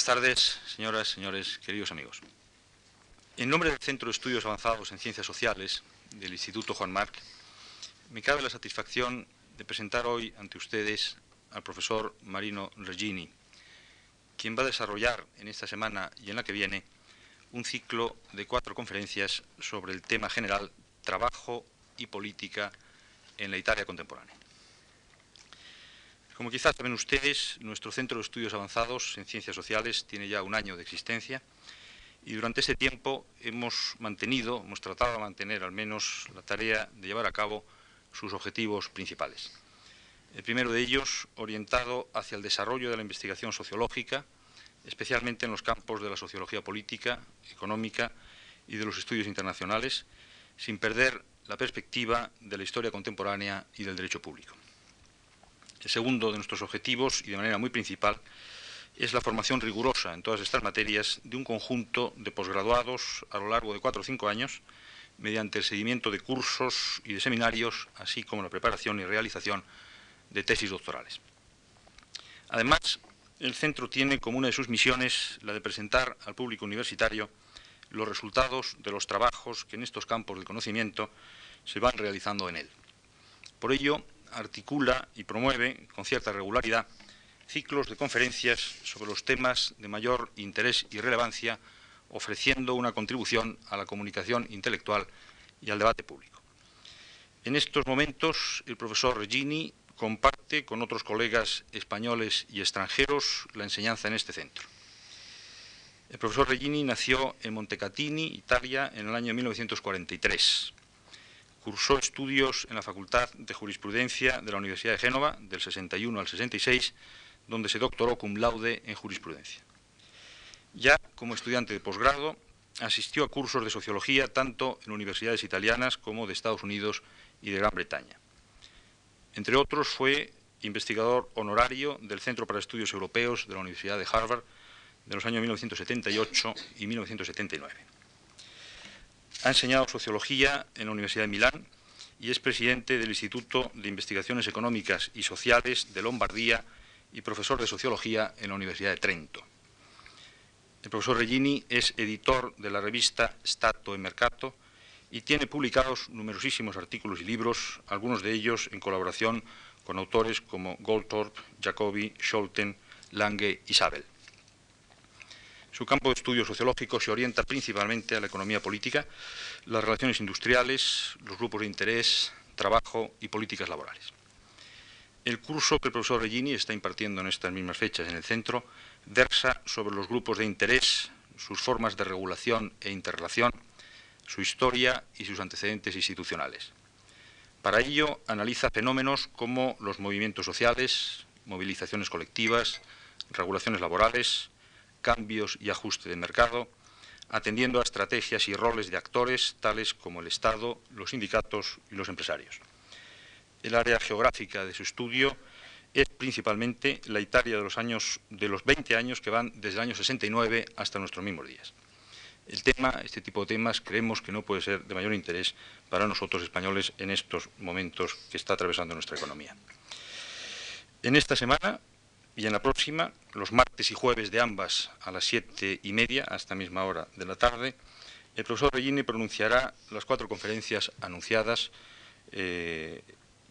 Buenas tardes, señoras, señores, queridos amigos. En nombre del Centro de Estudios Avanzados en Ciencias Sociales del Instituto Juan Marc, me cabe la satisfacción de presentar hoy ante ustedes al profesor Marino Regini, quien va a desarrollar en esta semana y en la que viene un ciclo de cuatro conferencias sobre el tema general Trabajo y Política en la Italia contemporánea. Como quizás saben ustedes, nuestro Centro de Estudios Avanzados en Ciencias Sociales tiene ya un año de existencia y durante ese tiempo hemos mantenido, hemos tratado de mantener al menos la tarea de llevar a cabo sus objetivos principales. El primero de ellos orientado hacia el desarrollo de la investigación sociológica, especialmente en los campos de la sociología política, económica y de los estudios internacionales, sin perder la perspectiva de la historia contemporánea y del derecho público. El segundo de nuestros objetivos, y de manera muy principal, es la formación rigurosa en todas estas materias de un conjunto de posgraduados a lo largo de cuatro o cinco años, mediante el seguimiento de cursos y de seminarios, así como la preparación y realización de tesis doctorales. Además, el centro tiene como una de sus misiones la de presentar al público universitario los resultados de los trabajos que en estos campos del conocimiento se van realizando en él. Por ello, articula y promueve con cierta regularidad ciclos de conferencias sobre los temas de mayor interés y relevancia, ofreciendo una contribución a la comunicación intelectual y al debate público. En estos momentos, el profesor Regini comparte con otros colegas españoles y extranjeros la enseñanza en este centro. El profesor Regini nació en Montecatini, Italia, en el año 1943. Cursó estudios en la Facultad de Jurisprudencia de la Universidad de Génova del 61 al 66, donde se doctoró cum laude en jurisprudencia. Ya como estudiante de posgrado, asistió a cursos de sociología tanto en universidades italianas como de Estados Unidos y de Gran Bretaña. Entre otros, fue investigador honorario del Centro para Estudios Europeos de la Universidad de Harvard de los años 1978 y 1979. Ha enseñado sociología en la Universidad de Milán y es presidente del Instituto de Investigaciones Económicas y Sociales de Lombardía y profesor de sociología en la Universidad de Trento. El profesor Regini es editor de la revista Stato e Mercato y tiene publicados numerosísimos artículos y libros, algunos de ellos en colaboración con autores como Goldthorpe, Jacobi, Scholten, Lange y Sabel. Su campo de estudio sociológico se orienta principalmente a la economía política, las relaciones industriales, los grupos de interés, trabajo y políticas laborales. El curso que el profesor Regini está impartiendo en estas mismas fechas en el centro versa sobre los grupos de interés, sus formas de regulación e interrelación, su historia y sus antecedentes institucionales. Para ello analiza fenómenos como los movimientos sociales, movilizaciones colectivas, regulaciones laborales, cambios y ajuste de mercado, atendiendo a estrategias y roles de actores tales como el Estado, los sindicatos y los empresarios. El área geográfica de su estudio es principalmente la Italia de los años de los 20 años que van desde el año 69 hasta nuestros mismos días. El tema, este tipo de temas, creemos que no puede ser de mayor interés para nosotros españoles en estos momentos que está atravesando nuestra economía. En esta semana y en la próxima, los martes y jueves de ambas a las siete y media, a esta misma hora de la tarde, el profesor Regini pronunciará las cuatro conferencias anunciadas eh,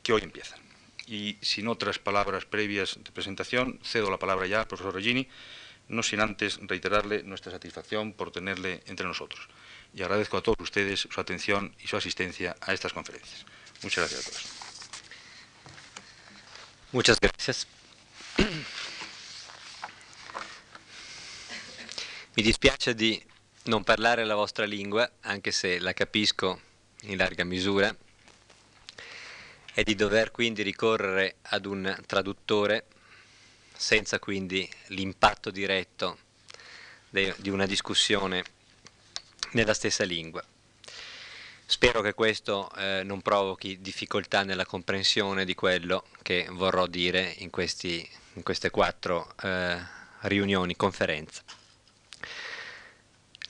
que hoy empiezan. Y sin otras palabras previas de presentación, cedo la palabra ya al profesor Regini, no sin antes reiterarle nuestra satisfacción por tenerle entre nosotros. Y agradezco a todos ustedes su atención y su asistencia a estas conferencias. Muchas gracias a todos. Muchas gracias. Mi dispiace di non parlare la vostra lingua, anche se la capisco in larga misura, e di dover quindi ricorrere ad un traduttore senza quindi l'impatto diretto de, di una discussione nella stessa lingua. Spero che questo eh, non provochi difficoltà nella comprensione di quello che vorrò dire in, questi, in queste quattro eh, riunioni, conferenze.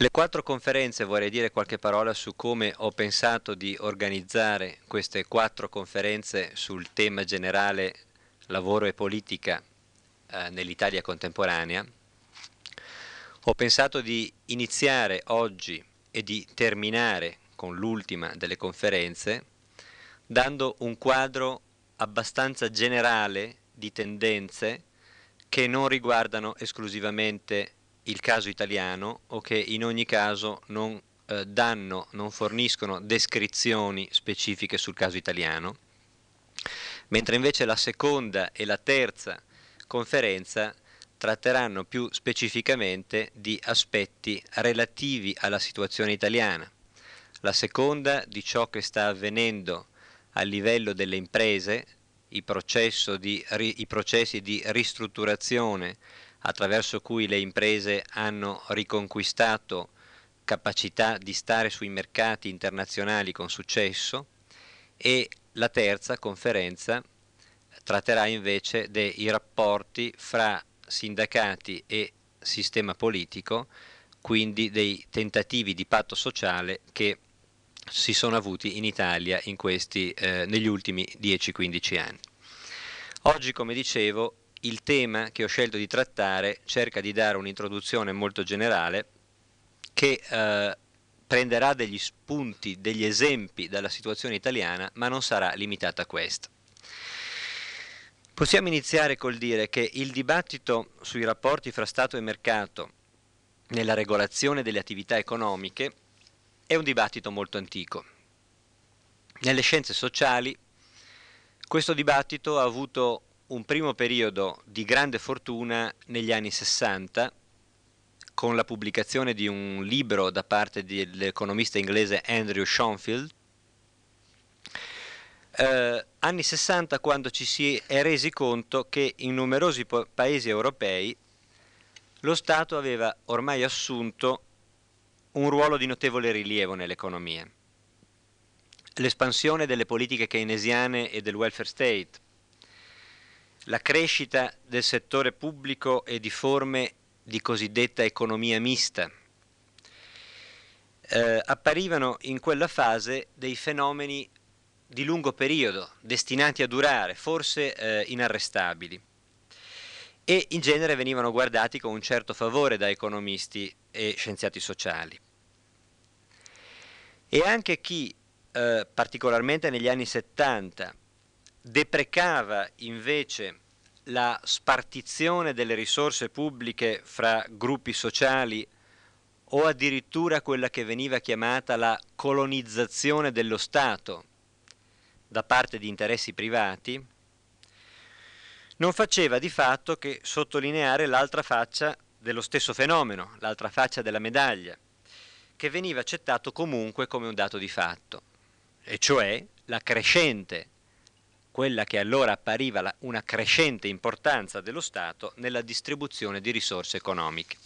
Le quattro conferenze vorrei dire qualche parola su come ho pensato di organizzare queste quattro conferenze sul tema generale lavoro e politica eh, nell'Italia contemporanea, Ho pensato di iniziare oggi e di terminare con l'ultima delle conferenze dando un quadro abbastanza generale di tendenze che non riguardano esclusivamente il caso italiano o che in ogni caso non eh, danno, non forniscono descrizioni specifiche sul caso italiano, mentre invece la seconda e la terza conferenza tratteranno più specificamente di aspetti relativi alla situazione italiana. La seconda di ciò che sta avvenendo a livello delle imprese, i, di, i processi di ristrutturazione attraverso cui le imprese hanno riconquistato capacità di stare sui mercati internazionali con successo e la terza conferenza tratterà invece dei rapporti fra sindacati e sistema politico, quindi dei tentativi di patto sociale che si sono avuti in Italia in questi, eh, negli ultimi 10-15 anni. Oggi, come dicevo, il tema che ho scelto di trattare cerca di dare un'introduzione molto generale che eh, prenderà degli spunti, degli esempi dalla situazione italiana, ma non sarà limitata a questo. Possiamo iniziare col dire che il dibattito sui rapporti fra Stato e mercato nella regolazione delle attività economiche è un dibattito molto antico. Nelle scienze sociali questo dibattito ha avuto un primo periodo di grande fortuna negli anni 60 con la pubblicazione di un libro da parte dell'economista inglese Andrew Schoenfield eh, anni 60 quando ci si è resi conto che in numerosi paesi europei lo Stato aveva ormai assunto un ruolo di notevole rilievo nell'economia. L'espansione delle politiche keynesiane e del welfare state, la crescita del settore pubblico e di forme di cosiddetta economia mista, eh, apparivano in quella fase dei fenomeni di lungo periodo, destinati a durare, forse eh, inarrestabili, e in genere venivano guardati con un certo favore da economisti e scienziati sociali. E anche chi, eh, particolarmente negli anni 70, deprecava invece la spartizione delle risorse pubbliche fra gruppi sociali o addirittura quella che veniva chiamata la colonizzazione dello Stato da parte di interessi privati, non faceva di fatto che sottolineare l'altra faccia dello stesso fenomeno, l'altra faccia della medaglia, che veniva accettato comunque come un dato di fatto, e cioè la crescente, quella che allora appariva la, una crescente importanza dello Stato nella distribuzione di risorse economiche.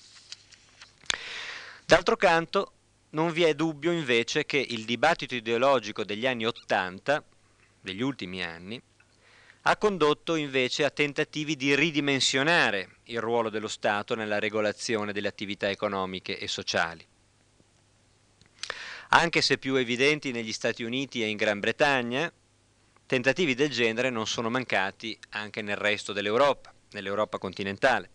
D'altro canto, non vi è dubbio invece che il dibattito ideologico degli anni Ottanta degli ultimi anni, ha condotto invece a tentativi di ridimensionare il ruolo dello Stato nella regolazione delle attività economiche e sociali. Anche se più evidenti negli Stati Uniti e in Gran Bretagna, tentativi del genere non sono mancati anche nel resto dell'Europa, nell'Europa continentale.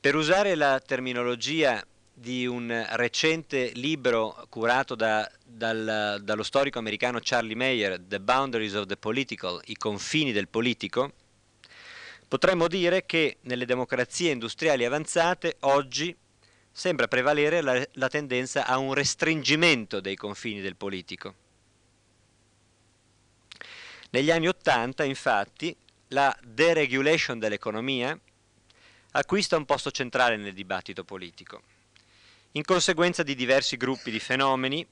Per usare la terminologia di un recente libro curato da, dal, dallo storico americano Charlie Mayer, The Boundaries of the Political, i confini del politico, potremmo dire che nelle democrazie industriali avanzate oggi sembra prevalere la, la tendenza a un restringimento dei confini del politico. Negli anni Ottanta, infatti, la deregulation dell'economia acquista un posto centrale nel dibattito politico in conseguenza di diversi gruppi di fenomeni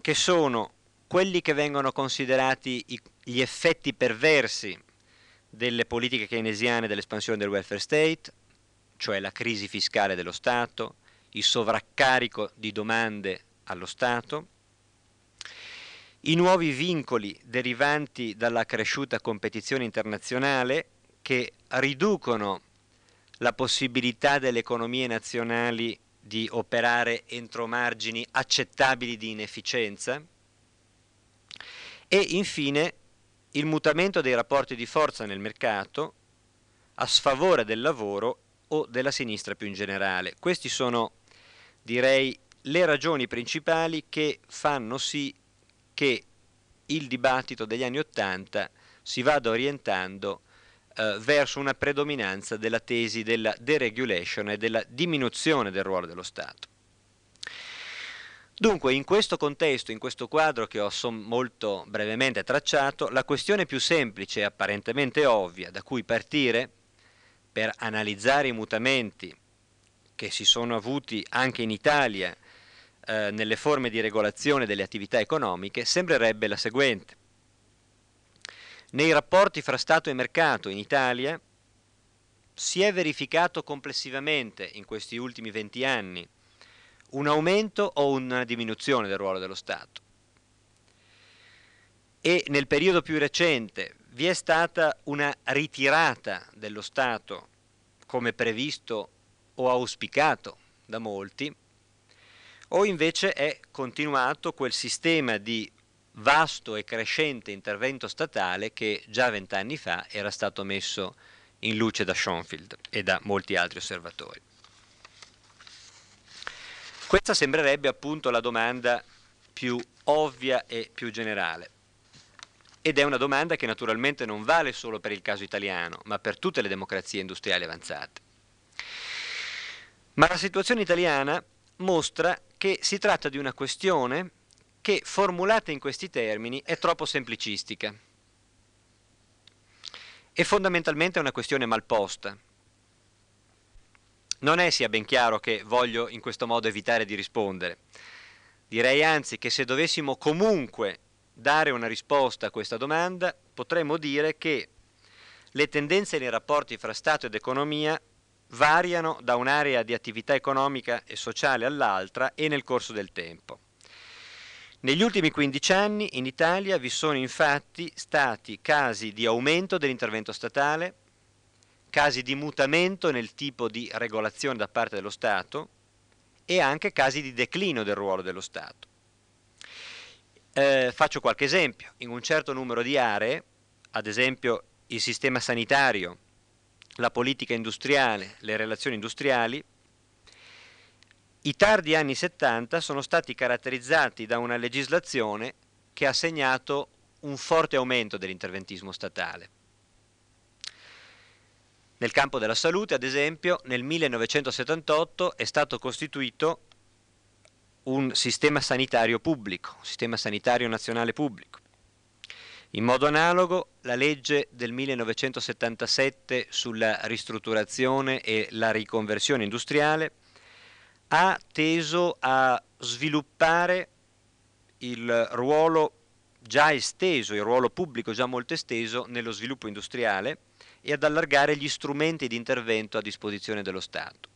che sono quelli che vengono considerati gli effetti perversi delle politiche keynesiane dell'espansione del welfare state, cioè la crisi fiscale dello Stato, il sovraccarico di domande allo Stato, i nuovi vincoli derivanti dalla cresciuta competizione internazionale che riducono la possibilità delle economie nazionali di operare entro margini accettabili di inefficienza e infine il mutamento dei rapporti di forza nel mercato a sfavore del lavoro o della sinistra più in generale. Queste sono, direi, le ragioni principali che fanno sì che il dibattito degli anni Ottanta si vada orientando eh, verso una predominanza della tesi della deregulation e della diminuzione del ruolo dello Stato. Dunque, in questo contesto, in questo quadro che ho molto brevemente tracciato, la questione più semplice e apparentemente ovvia da cui partire per analizzare i mutamenti che si sono avuti anche in Italia eh, nelle forme di regolazione delle attività economiche sembrerebbe la seguente. Nei rapporti fra Stato e mercato in Italia si è verificato complessivamente in questi ultimi 20 anni un aumento o una diminuzione del ruolo dello Stato. E nel periodo più recente vi è stata una ritirata dello Stato, come previsto o auspicato da molti, o invece è continuato quel sistema di vasto e crescente intervento statale che già vent'anni fa era stato messo in luce da Schoenfield e da molti altri osservatori. Questa sembrerebbe appunto la domanda più ovvia e più generale. Ed è una domanda che naturalmente non vale solo per il caso italiano, ma per tutte le democrazie industriali avanzate. Ma la situazione italiana mostra che si tratta di una questione che, formulata in questi termini, è troppo semplicistica. E fondamentalmente è una questione mal posta, non è sia ben chiaro che voglio in questo modo evitare di rispondere. Direi anzi che se dovessimo comunque dare una risposta a questa domanda, potremmo dire che le tendenze nei rapporti fra Stato ed economia variano da un'area di attività economica e sociale all'altra e nel corso del tempo. Negli ultimi 15 anni in Italia vi sono infatti stati casi di aumento dell'intervento statale, casi di mutamento nel tipo di regolazione da parte dello Stato e anche casi di declino del ruolo dello Stato. Eh, faccio qualche esempio. In un certo numero di aree, ad esempio il sistema sanitario, la politica industriale, le relazioni industriali, i tardi anni 70 sono stati caratterizzati da una legislazione che ha segnato un forte aumento dell'interventismo statale. Nel campo della salute, ad esempio, nel 1978 è stato costituito un sistema sanitario pubblico, un sistema sanitario nazionale pubblico. In modo analogo, la legge del 1977 sulla ristrutturazione e la riconversione industriale ha teso a sviluppare il ruolo già esteso, il ruolo pubblico già molto esteso nello sviluppo industriale, e ad allargare gli strumenti di intervento a disposizione dello Stato.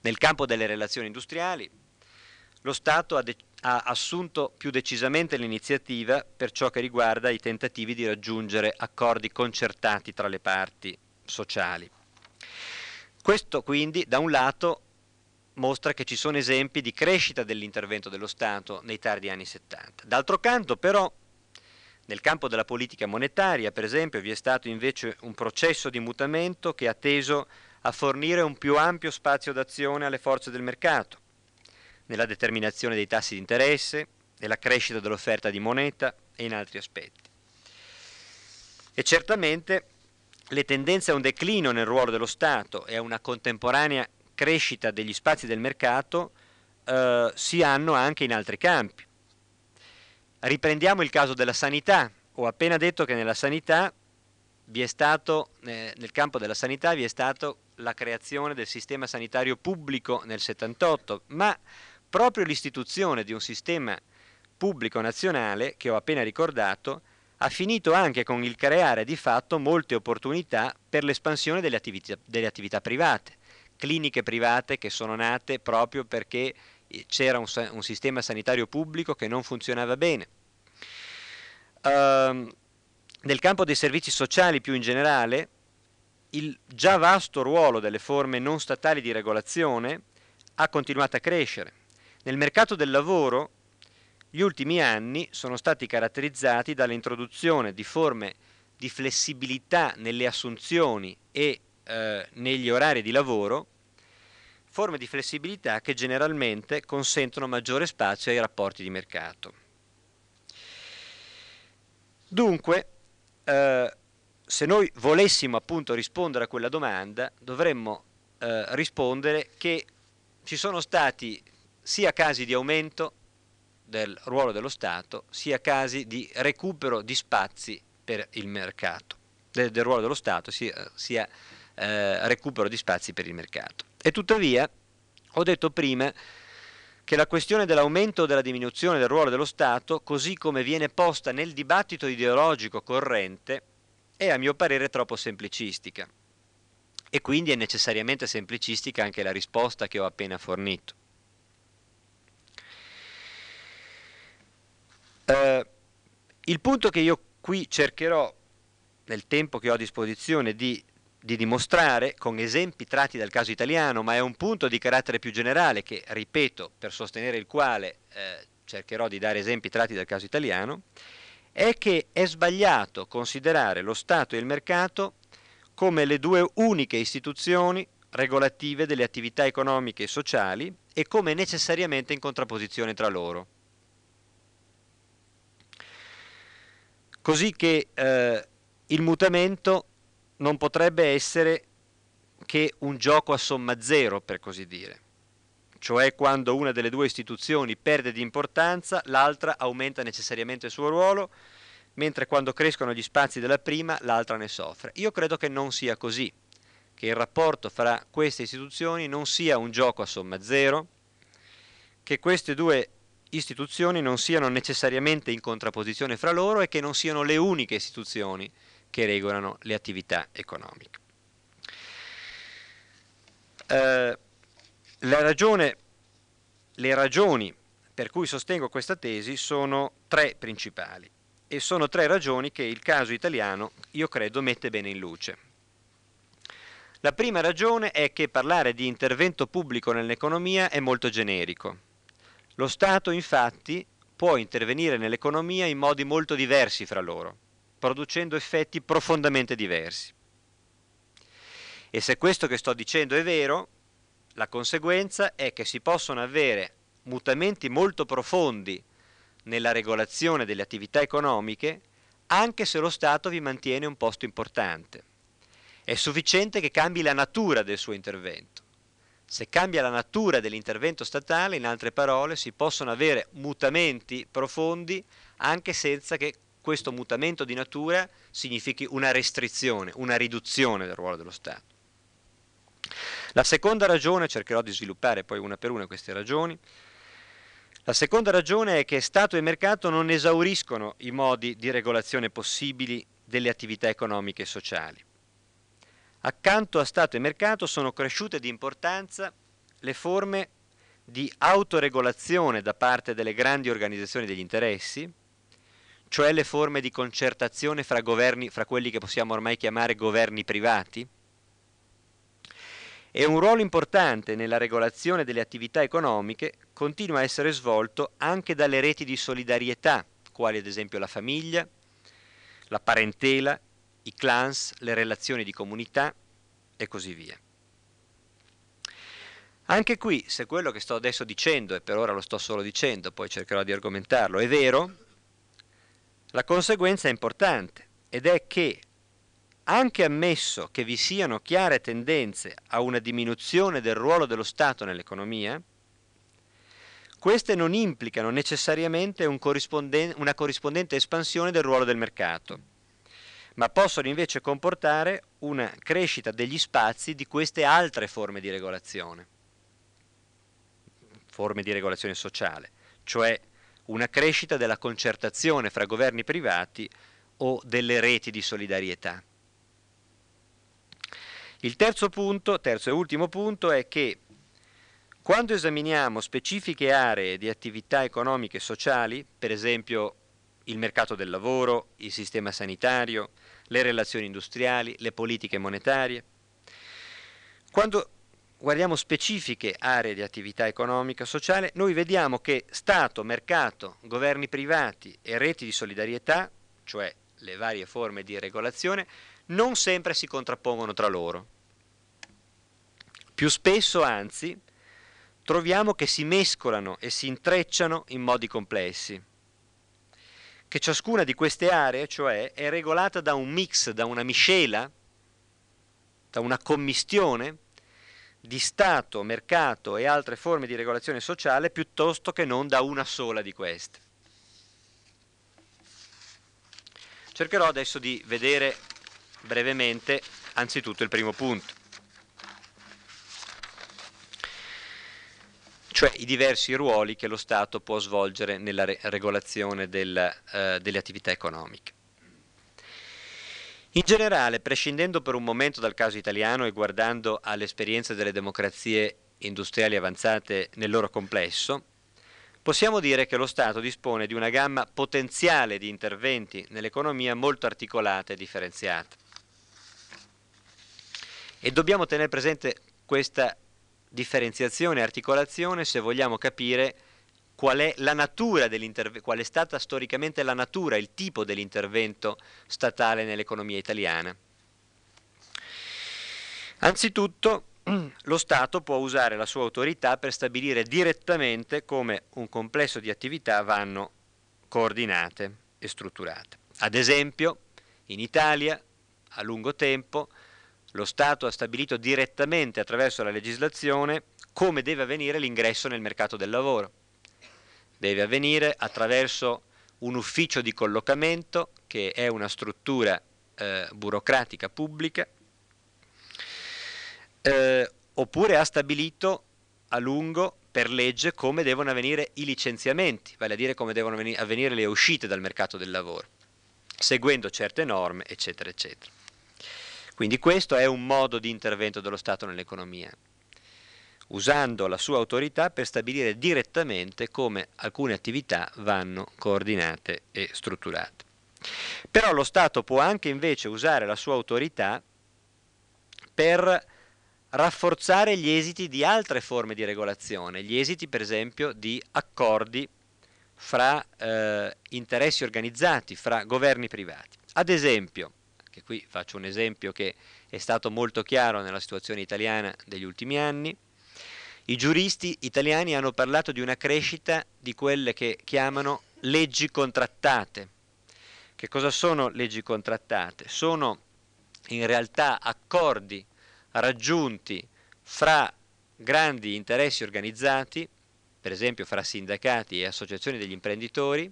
Nel campo delle relazioni industriali, lo Stato ha, ha assunto più decisamente l'iniziativa per ciò che riguarda i tentativi di raggiungere accordi concertati tra le parti sociali. Questo quindi da un lato mostra che ci sono esempi di crescita dell'intervento dello Stato nei tardi anni 70. D'altro canto però nel campo della politica monetaria, per esempio, vi è stato invece un processo di mutamento che ha teso a fornire un più ampio spazio d'azione alle forze del mercato, nella determinazione dei tassi di interesse, nella crescita dell'offerta di moneta e in altri aspetti. E certamente le tendenze a un declino nel ruolo dello Stato e a una contemporanea crescita degli spazi del mercato eh, si hanno anche in altri campi. Riprendiamo il caso della sanità. Ho appena detto che nella sanità vi è stato, eh, nel campo della sanità vi è stata la creazione del sistema sanitario pubblico nel 78, ma proprio l'istituzione di un sistema pubblico nazionale, che ho appena ricordato, ha finito anche con il creare di fatto molte opportunità per l'espansione delle attività, delle attività private, cliniche private che sono nate proprio perché c'era un, un, sistema sanitario pubblico che non funzionava bene. Uh, nel campo dei servizi sociali più in generale, il già vasto ruolo delle forme non statali di regolazione ha continuato a crescere. Nel mercato del lavoro gli ultimi anni sono stati caratterizzati dall'introduzione di forme di flessibilità nelle assunzioni e eh, negli orari di lavoro, forme di flessibilità che generalmente consentono maggiore spazio ai rapporti di mercato. Dunque, eh, se noi volessimo appunto rispondere a quella domanda, dovremmo eh, rispondere che ci sono stati sia casi di aumento del ruolo dello Stato, sia casi di recupero di spazi per il mercato, del, del ruolo dello Stato, sia, sia eh, recupero di spazi per il mercato. E tuttavia, ho detto prima che la questione dell'aumento o della diminuzione del ruolo dello Stato, così come viene posta nel dibattito ideologico corrente, è a mio parere troppo semplicistica. E quindi è necessariamente semplicistica anche la risposta che ho appena fornito. Uh, il punto che io qui cercherò, nel tempo che ho a disposizione, di, di, dimostrare con esempi tratti dal caso italiano, ma è un punto di carattere più generale che, ripeto, per sostenere il quale eh, cercherò di dare esempi tratti dal caso italiano, è che è sbagliato considerare lo Stato e il mercato come le due uniche istituzioni regolative delle attività economiche e sociali e come necessariamente in contrapposizione tra loro. Così che eh, il mutamento non potrebbe essere che un gioco a somma zero, per così dire. Cioè quando una delle due istituzioni perde di importanza, l'altra aumenta necessariamente il suo ruolo, mentre quando crescono gli spazi della prima, l'altra ne soffre. Io credo che non sia così, che il rapporto fra queste istituzioni non sia un gioco a somma zero, che queste due istituzioni non siano necessariamente in contrapposizione fra loro e che non siano le uniche istituzioni che regolano le attività economiche. Eh, ragione, le ragioni per cui sostengo questa tesi sono tre principali e sono tre ragioni che il caso italiano io credo mette bene in luce. La prima ragione è che parlare di intervento pubblico nell'economia è molto generico lo Stato infatti può intervenire nell'economia in modi molto diversi fra loro, producendo effetti profondamente diversi. E se questo che sto dicendo è vero, la conseguenza è che si possono avere mutamenti molto profondi nella regolazione delle attività economiche anche se lo Stato vi mantiene un posto importante. È sufficiente che cambi la natura del suo intervento. Se cambia la natura dell'intervento statale, in altre parole, si possono avere mutamenti profondi anche senza che questo mutamento di natura significhi una restrizione, una riduzione del ruolo dello Stato. La seconda ragione, cercherò di sviluppare poi una per una queste ragioni, la seconda ragione è che Stato e mercato non esauriscono i modi di regolazione possibili delle attività economiche e sociali. Accanto a Stato e mercato sono cresciute di importanza le forme di autoregolazione da parte delle grandi organizzazioni degli interessi, cioè le forme di concertazione fra, governi, fra quelli che possiamo ormai chiamare governi privati, e un ruolo importante nella regolazione delle attività economiche continua a essere svolto anche dalle reti di solidarietà, quali ad esempio la famiglia, la parentela, i clans, le relazioni di comunità e così via. Anche qui, se quello che sto adesso dicendo, e per ora lo sto solo dicendo, poi cercherò di argomentarlo, è vero, la conseguenza è importante ed è che anche ammesso che vi siano chiare tendenze a una diminuzione del ruolo dello Stato nell'economia, queste non implicano necessariamente un corrisponden- una corrispondente espansione del ruolo del mercato ma possono invece comportare una crescita degli spazi di queste altre forme di regolazione, forme di regolazione sociale, cioè una crescita della concertazione fra governi privati o delle reti di solidarietà. Il terzo punto, terzo e ultimo punto, è che quando esaminiamo specifiche aree di attività economiche e sociali, per esempio il mercato del lavoro, il sistema sanitario, le relazioni industriali, le politiche monetarie. Quando guardiamo specifiche aree di attività economica e sociale, noi vediamo che Stato, mercato, governi privati e reti di solidarietà, cioè le varie forme di regolazione, non sempre si contrappongono tra loro. Più spesso, anzi, troviamo che si mescolano e si intrecciano in modi complessi, che ciascuna di queste aree, cioè, è regolata da un mix, da una miscela, da una commistione di Stato, mercato e altre forme di regolazione sociale piuttosto che non da una sola di queste. Cercherò adesso di vedere brevemente anzitutto il primo punto, cioè i diversi ruoli che lo Stato può svolgere nella re- regolazione del, eh, delle attività economiche. In generale, prescindendo per un momento dal caso italiano e guardando all'esperienza delle democrazie industriali avanzate nel loro complesso, possiamo dire che lo Stato dispone di una gamma potenziale di interventi nell'economia molto articolata e differenziata. E dobbiamo tenere presente questa differenziazione e articolazione se vogliamo capire qual è qual è stata storicamente la natura, il tipo dell'intervento statale nell'economia italiana. Anzitutto lo Stato può usare la sua autorità per stabilire direttamente come un complesso di attività vanno coordinate e strutturate. Ad esempio, in Italia, a lungo tempo, lo Stato ha stabilito direttamente attraverso la legislazione come deve avvenire l'ingresso nel mercato del lavoro deve avvenire attraverso un ufficio di collocamento che è una struttura eh, burocratica pubblica, eh, oppure ha stabilito a lungo per legge come devono avvenire i licenziamenti, vale a dire come devono avvenire le uscite dal mercato del lavoro, seguendo certe norme, eccetera, eccetera. Quindi questo è un modo di intervento dello Stato nell'economia usando la sua autorità per stabilire direttamente come alcune attività vanno coordinate e strutturate. Però lo Stato può anche invece usare la sua autorità per rafforzare gli esiti di altre forme di regolazione, gli esiti per esempio di accordi fra eh, interessi organizzati, fra governi privati. Ad esempio, anche qui faccio un esempio che è stato molto chiaro nella situazione italiana degli ultimi anni, i giuristi italiani hanno parlato di una crescita di quelle che chiamano leggi contrattate. Che cosa sono leggi contrattate? Sono in realtà accordi raggiunti fra grandi interessi organizzati, per esempio fra sindacati e associazioni degli imprenditori,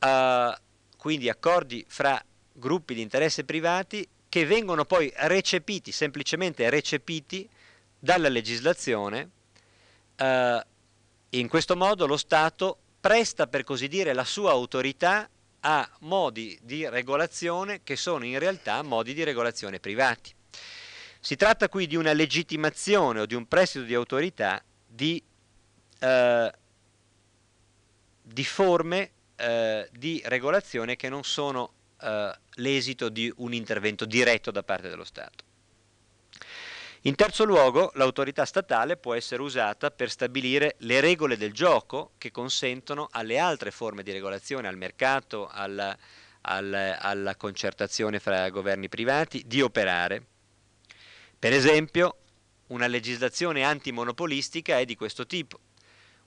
uh, quindi accordi fra gruppi di interesse privati che vengono poi recepiti, semplicemente recepiti, dalla legislazione, eh, in questo modo lo Stato presta per così dire la sua autorità a modi di regolazione che sono in realtà modi di regolazione privati. Si tratta qui di una legittimazione o di un prestito di autorità di, eh, di forme eh, di regolazione che non sono eh, l'esito di un intervento diretto da parte dello Stato. In terzo luogo, l'autorità statale può essere usata per stabilire le regole del gioco che consentono alle altre forme di regolazione, al mercato, alla, alla, alla concertazione fra governi privati, di operare. Per esempio, una legislazione antimonopolistica è di questo tipo.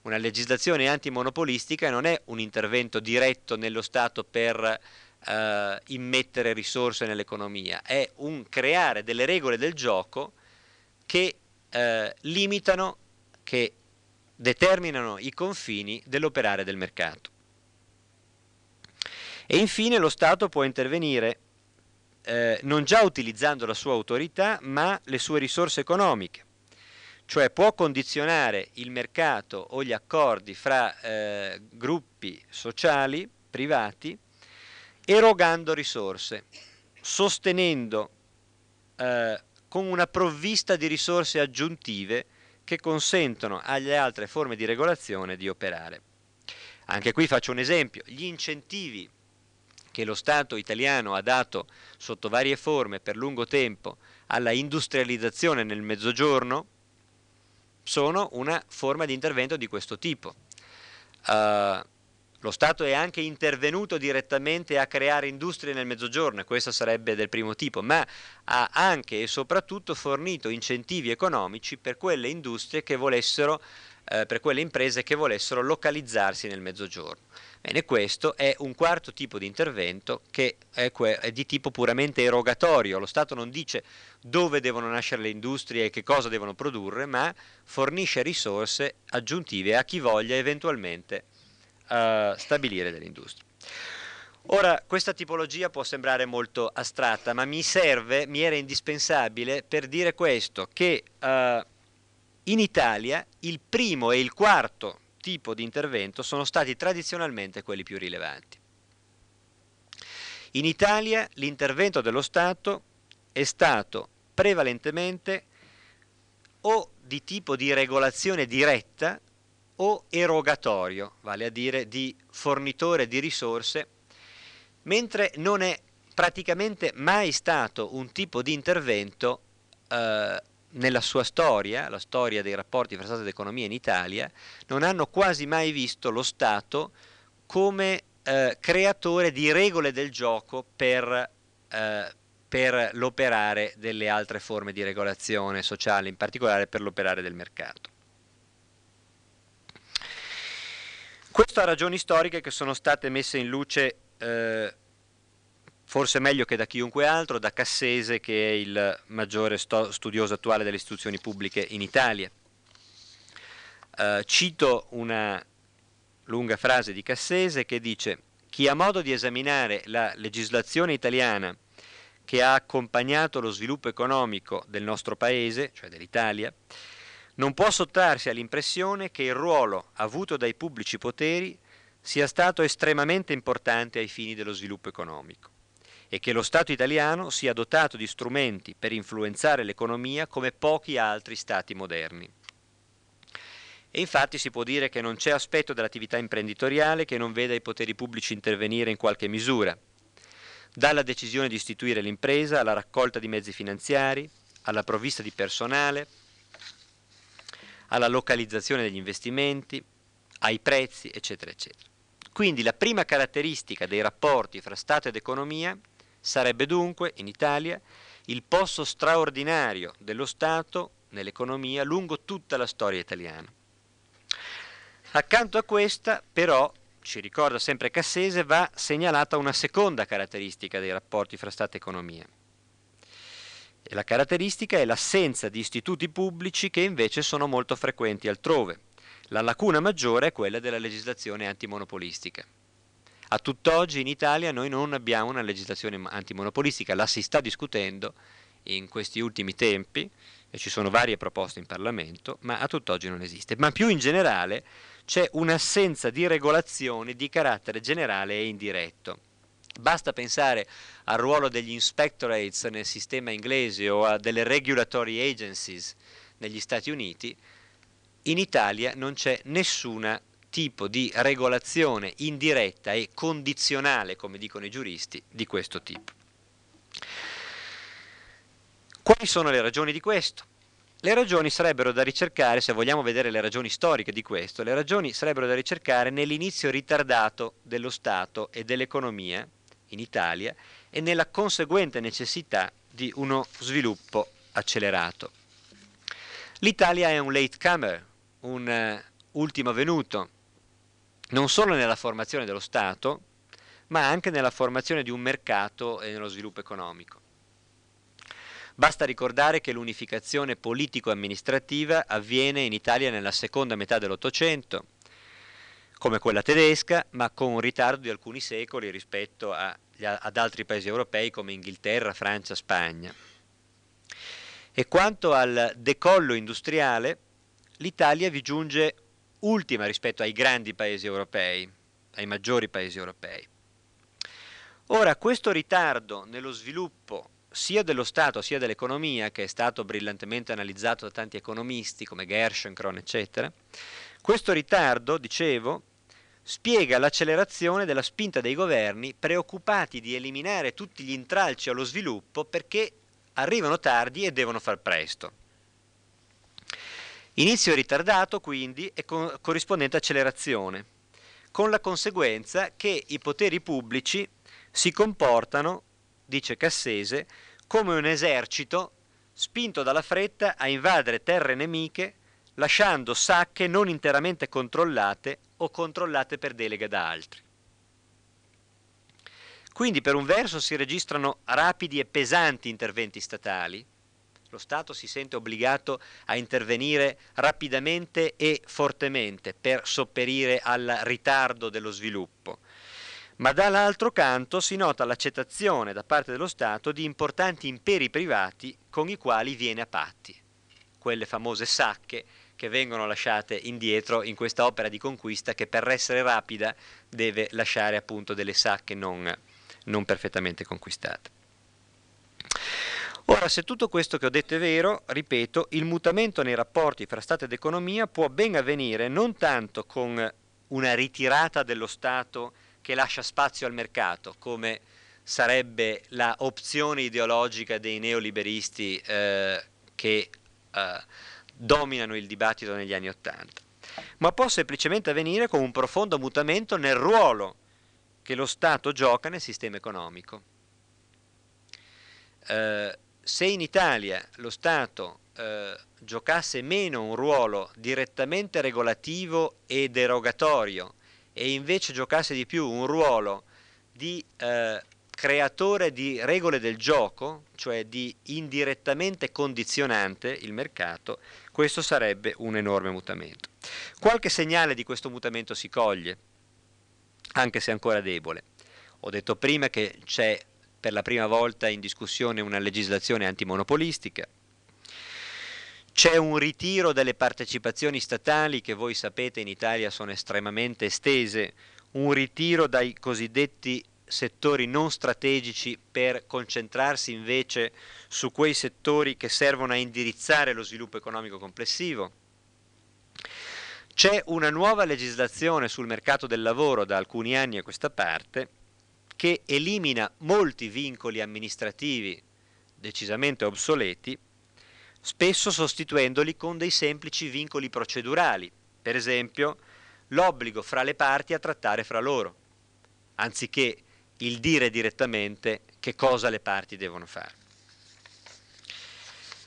Una legislazione antimonopolistica non è un intervento diretto nello Stato per eh, immettere risorse nell'economia, è un creare delle regole del gioco che eh, limitano, che determinano i confini dell'operare del mercato. E infine lo Stato può intervenire eh, non già utilizzando la sua autorità, ma le sue risorse economiche, cioè può condizionare il mercato o gli accordi fra eh, gruppi sociali privati erogando risorse, sostenendo eh, con una provvista di risorse aggiuntive che consentono alle altre forme di regolazione di operare. Anche qui faccio un esempio, gli incentivi che lo Stato italiano ha dato sotto varie forme per lungo tempo alla industrializzazione nel mezzogiorno sono una forma di intervento di questo tipo. Uh, lo Stato è anche intervenuto direttamente a creare industrie nel mezzogiorno, e questo sarebbe del primo tipo, ma ha anche e soprattutto fornito incentivi economici per quelle industrie che volessero, eh, per quelle imprese che volessero localizzarsi nel mezzogiorno. Bene, questo è un quarto tipo di intervento che è, è, di tipo puramente erogatorio. Lo Stato non dice dove devono nascere le industrie e che cosa devono produrre, ma fornisce risorse aggiuntive a chi voglia eventualmente uh, stabilire delle industrie. Ora, questa tipologia può sembrare molto astratta, ma mi serve, mi era indispensabile per dire questo, che uh, in Italia il primo e il quarto tipo di intervento sono stati tradizionalmente quelli più rilevanti. In Italia l'intervento dello Stato è stato prevalentemente o di tipo di regolazione diretta o erogatorio, vale a dire di fornitore di risorse, mentre non è praticamente mai stato un tipo di intervento eh, nella sua storia, la storia dei rapporti fra Stato ed economia in Italia, non hanno quasi mai visto lo Stato come eh, creatore di regole del gioco per, eh, per l'operare delle altre forme di regolazione sociale, in particolare per l'operare del mercato. Questo ha ragioni storiche che sono state messe in luce eh, forse meglio che da chiunque altro, da Cassese che è il maggiore studioso attuale delle istituzioni pubbliche in Italia. Uh, cito una lunga frase di Cassese che dice chi ha modo di esaminare la legislazione italiana che ha accompagnato lo sviluppo economico del nostro paese, cioè dell'Italia, non può sottrarsi all'impressione che il ruolo avuto dai pubblici poteri sia stato estremamente importante ai fini dello sviluppo economico e che lo Stato italiano sia dotato di strumenti per influenzare l'economia come pochi altri Stati moderni. E infatti si può dire che non c'è aspetto dell'attività imprenditoriale che non veda i poteri pubblici intervenire in qualche misura, dalla decisione di istituire l'impresa alla raccolta di mezzi finanziari, alla provvista di personale, alla localizzazione degli investimenti, ai prezzi, eccetera, eccetera. Quindi la prima caratteristica dei rapporti fra Stato ed economia Sarebbe dunque, in Italia, il posto straordinario dello Stato nell'economia lungo tutta la storia italiana. Accanto a questa, però, ci ricorda sempre Cassese, va segnalata una seconda caratteristica dei rapporti fra Stato e economia. La caratteristica è l'assenza di istituti pubblici che invece sono molto frequenti altrove. La lacuna maggiore è quella della legislazione antimonopolistica. A tutt'oggi in Italia noi non abbiamo una legislazione antimonopolistica, la si sta discutendo in questi ultimi tempi e ci sono varie proposte in Parlamento, ma a tutt'oggi non esiste. Ma più in generale c'è un'assenza di regolazione di carattere generale e indiretto. Basta pensare al ruolo degli inspectorates nel sistema inglese o a delle regulatory agencies negli Stati Uniti, in Italia non c'è nessuna tipo di regolazione indiretta e condizionale, come dicono i giuristi, di questo tipo. Quali sono le ragioni di questo? Le ragioni sarebbero da ricercare, se vogliamo vedere le ragioni storiche di questo, le ragioni sarebbero da ricercare nell'inizio ritardato dello Stato e dell'economia in Italia e nella conseguente necessità di uno sviluppo accelerato. L'Italia è un latecomer, un uh, ultimo venuto, non solo nella formazione dello Stato, ma anche nella formazione di un mercato e nello sviluppo economico. Basta ricordare che l'unificazione politico-amministrativa avviene in Italia nella seconda metà dell'Ottocento, come quella tedesca, ma con un ritardo di alcuni secoli rispetto a, ad altri paesi europei come Inghilterra, Francia, Spagna. E quanto al decollo industriale, l'Italia vi giunge ultima rispetto ai grandi paesi europei, ai maggiori paesi europei. Ora, questo ritardo nello sviluppo sia dello Stato sia dell'economia, che è stato brillantemente analizzato da tanti economisti come Gerschenkron, eccetera, questo ritardo, dicevo, spiega l'accelerazione della spinta dei governi preoccupati di eliminare tutti gli intralci allo sviluppo perché arrivano tardi e devono far presto. Inizio ritardato quindi e co- corrispondente accelerazione. con la conseguenza che i poteri pubblici si comportano, dice Cassese, come un esercito spinto dalla fretta a invadere terre nemiche, lasciando sacche non interamente controllate o controllate per delega da altri. Quindi per un verso si registrano rapidi e pesanti interventi statali, lo Stato si sente obbligato a intervenire rapidamente e fortemente per sopperire al ritardo dello sviluppo, ma dall'altro canto si nota l'accettazione da parte dello Stato di importanti imperi privati con i quali viene a patti, quelle famose sacche che vengono lasciate indietro in questa opera di conquista che per essere rapida deve lasciare appunto delle sacche non, non perfettamente conquistate. Ora, se tutto questo che ho detto è vero, ripeto, il mutamento nei rapporti fra Stato ed economia può ben avvenire non tanto con una ritirata dello Stato che lascia spazio al mercato, come sarebbe la opzione ideologica dei neoliberisti eh, che eh, dominano il dibattito negli anni Ottanta, ma può semplicemente avvenire con un profondo mutamento nel ruolo che lo Stato gioca nel sistema economico. Eh, se in Italia lo Stato eh, giocasse meno un ruolo direttamente regolativo e derogatorio e invece giocasse di più un ruolo di eh, creatore di regole del gioco, cioè di indirettamente condizionante il mercato, questo sarebbe un enorme mutamento. Qualche segnale di questo mutamento si coglie, anche se ancora debole. Ho detto prima che c'è per la prima volta in discussione una legislazione antimonopolistica. C'è un ritiro delle partecipazioni statali che voi sapete in Italia sono estremamente estese, un ritiro dai cosiddetti settori non strategici per concentrarsi invece su quei settori che servono a indirizzare lo sviluppo economico complessivo. C'è una nuova legislazione sul mercato del lavoro da alcuni anni a questa parte che elimina molti vincoli amministrativi decisamente obsoleti, spesso sostituendoli con dei semplici vincoli procedurali, per esempio l'obbligo fra le parti a trattare fra loro, anziché il dire direttamente che cosa le parti devono fare.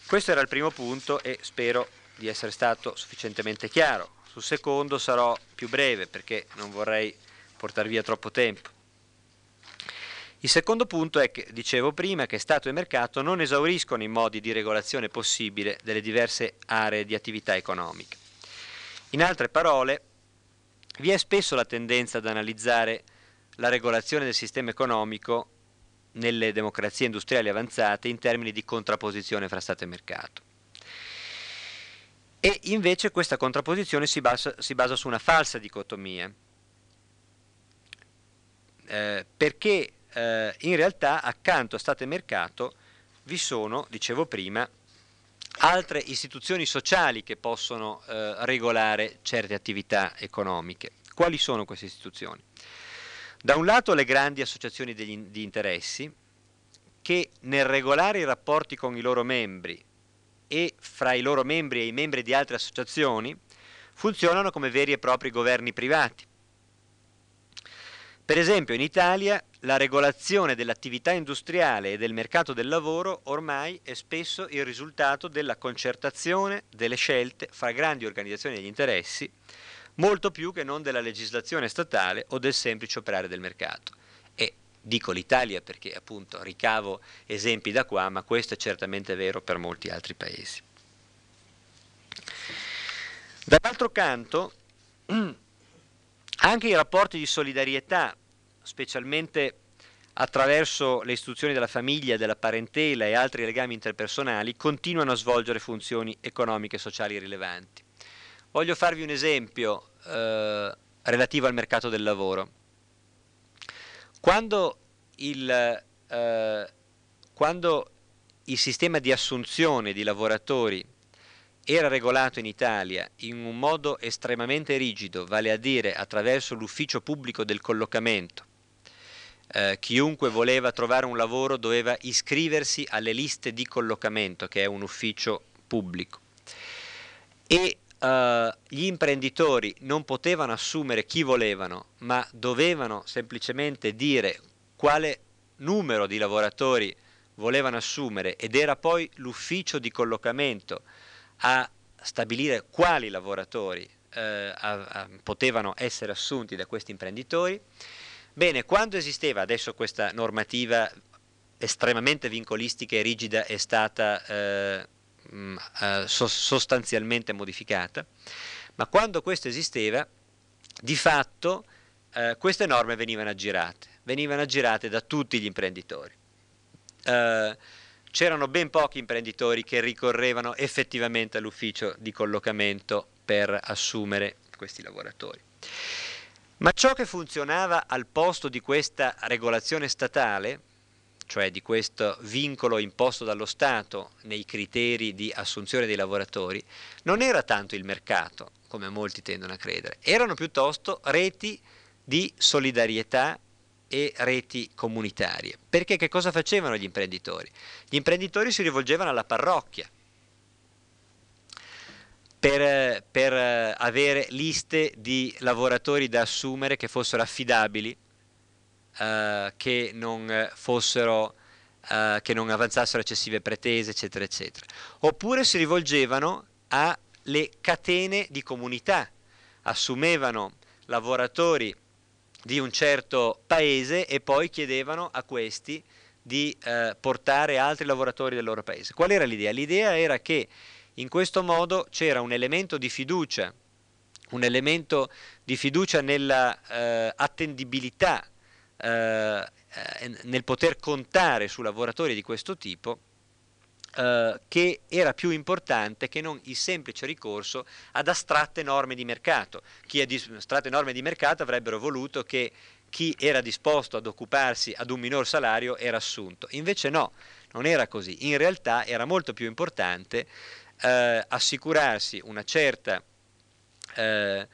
Questo era il primo punto e spero di essere stato sufficientemente chiaro. Sul secondo sarò più breve perché non vorrei portare via troppo tempo. Il secondo punto è che, dicevo prima, che Stato e mercato non esauriscono i modi di regolazione possibile delle diverse aree di attività economica. In altre parole, vi è spesso la tendenza ad analizzare la regolazione del sistema economico nelle democrazie industriali avanzate in termini di contrapposizione fra Stato e mercato. E invece questa contrapposizione si basa, si basa su una falsa dicotomia, eh, perché eh, in realtà accanto a Stato e mercato vi sono, dicevo prima, altre istituzioni sociali che possono eh, regolare certe attività economiche. Quali sono queste istituzioni? Da un lato le grandi associazioni degli, di interessi che nel regolare i rapporti con i loro membri e fra i loro membri e i membri di altre associazioni funzionano come veri e propri governi privati. Per esempio in Italia la regolazione dell'attività industriale e del mercato del lavoro ormai è spesso il risultato della concertazione delle scelte fra grandi organizzazioni degli interessi, molto più che non della legislazione statale o del semplice operare del mercato. E dico l'Italia perché appunto ricavo esempi da qua, ma questo è certamente vero per molti altri paesi. Dall'altro canto, Anche i rapporti di solidarietà, specialmente attraverso le istituzioni della famiglia, della parentela e altri legami interpersonali, continuano a svolgere funzioni economiche e sociali rilevanti. Voglio farvi un esempio eh, relativo al mercato del lavoro. Quando il, eh, quando il sistema di assunzione di lavoratori era regolato in Italia in un modo estremamente rigido, vale a dire attraverso l'ufficio pubblico del collocamento. Eh, chiunque voleva trovare un lavoro doveva iscriversi alle liste di collocamento, che è un ufficio pubblico. E uh, gli imprenditori non potevano assumere chi volevano, ma dovevano semplicemente dire quale numero di lavoratori volevano assumere ed era poi l'ufficio di collocamento a stabilire quali lavoratori eh, a, a, potevano essere assunti da questi imprenditori. Bene, quando esisteva adesso questa normativa estremamente vincolistica e rigida è stata eh, mh, eh, so, sostanzialmente modificata, ma quando questo esisteva, di fatto eh, queste norme venivano aggirate, venivano aggirate da tutti gli imprenditori. Eh, c'erano ben pochi imprenditori che ricorrevano effettivamente all'ufficio di collocamento per assumere questi lavoratori. Ma ciò che funzionava al posto di questa regolazione statale, cioè di questo vincolo imposto dallo Stato nei criteri di assunzione dei lavoratori, non era tanto il mercato, come molti tendono a credere, erano piuttosto reti di solidarietà e reti comunitarie. Perché che cosa facevano gli imprenditori? Gli imprenditori si rivolgevano alla parrocchia per, per avere liste di lavoratori da assumere che fossero affidabili, eh, che, non fossero, eh, che non avanzassero eccessive pretese, eccetera, eccetera. Oppure si rivolgevano alle catene di comunità, assumevano lavoratori di un certo paese e poi chiedevano a questi di eh, portare altri lavoratori del loro paese. Qual era l'idea? L'idea era che in questo modo c'era un elemento di fiducia, un elemento di fiducia nella eh, attendibilità, eh, eh nel poter contare su lavoratori di questo tipo eh, che era più importante che non il semplice ricorso ad astratte norme di mercato. Chi ha astratte norme di mercato avrebbero voluto che chi era disposto ad occuparsi ad un minor salario era assunto. Invece no, non era così. In realtà era molto più importante eh, assicurarsi una certa eh,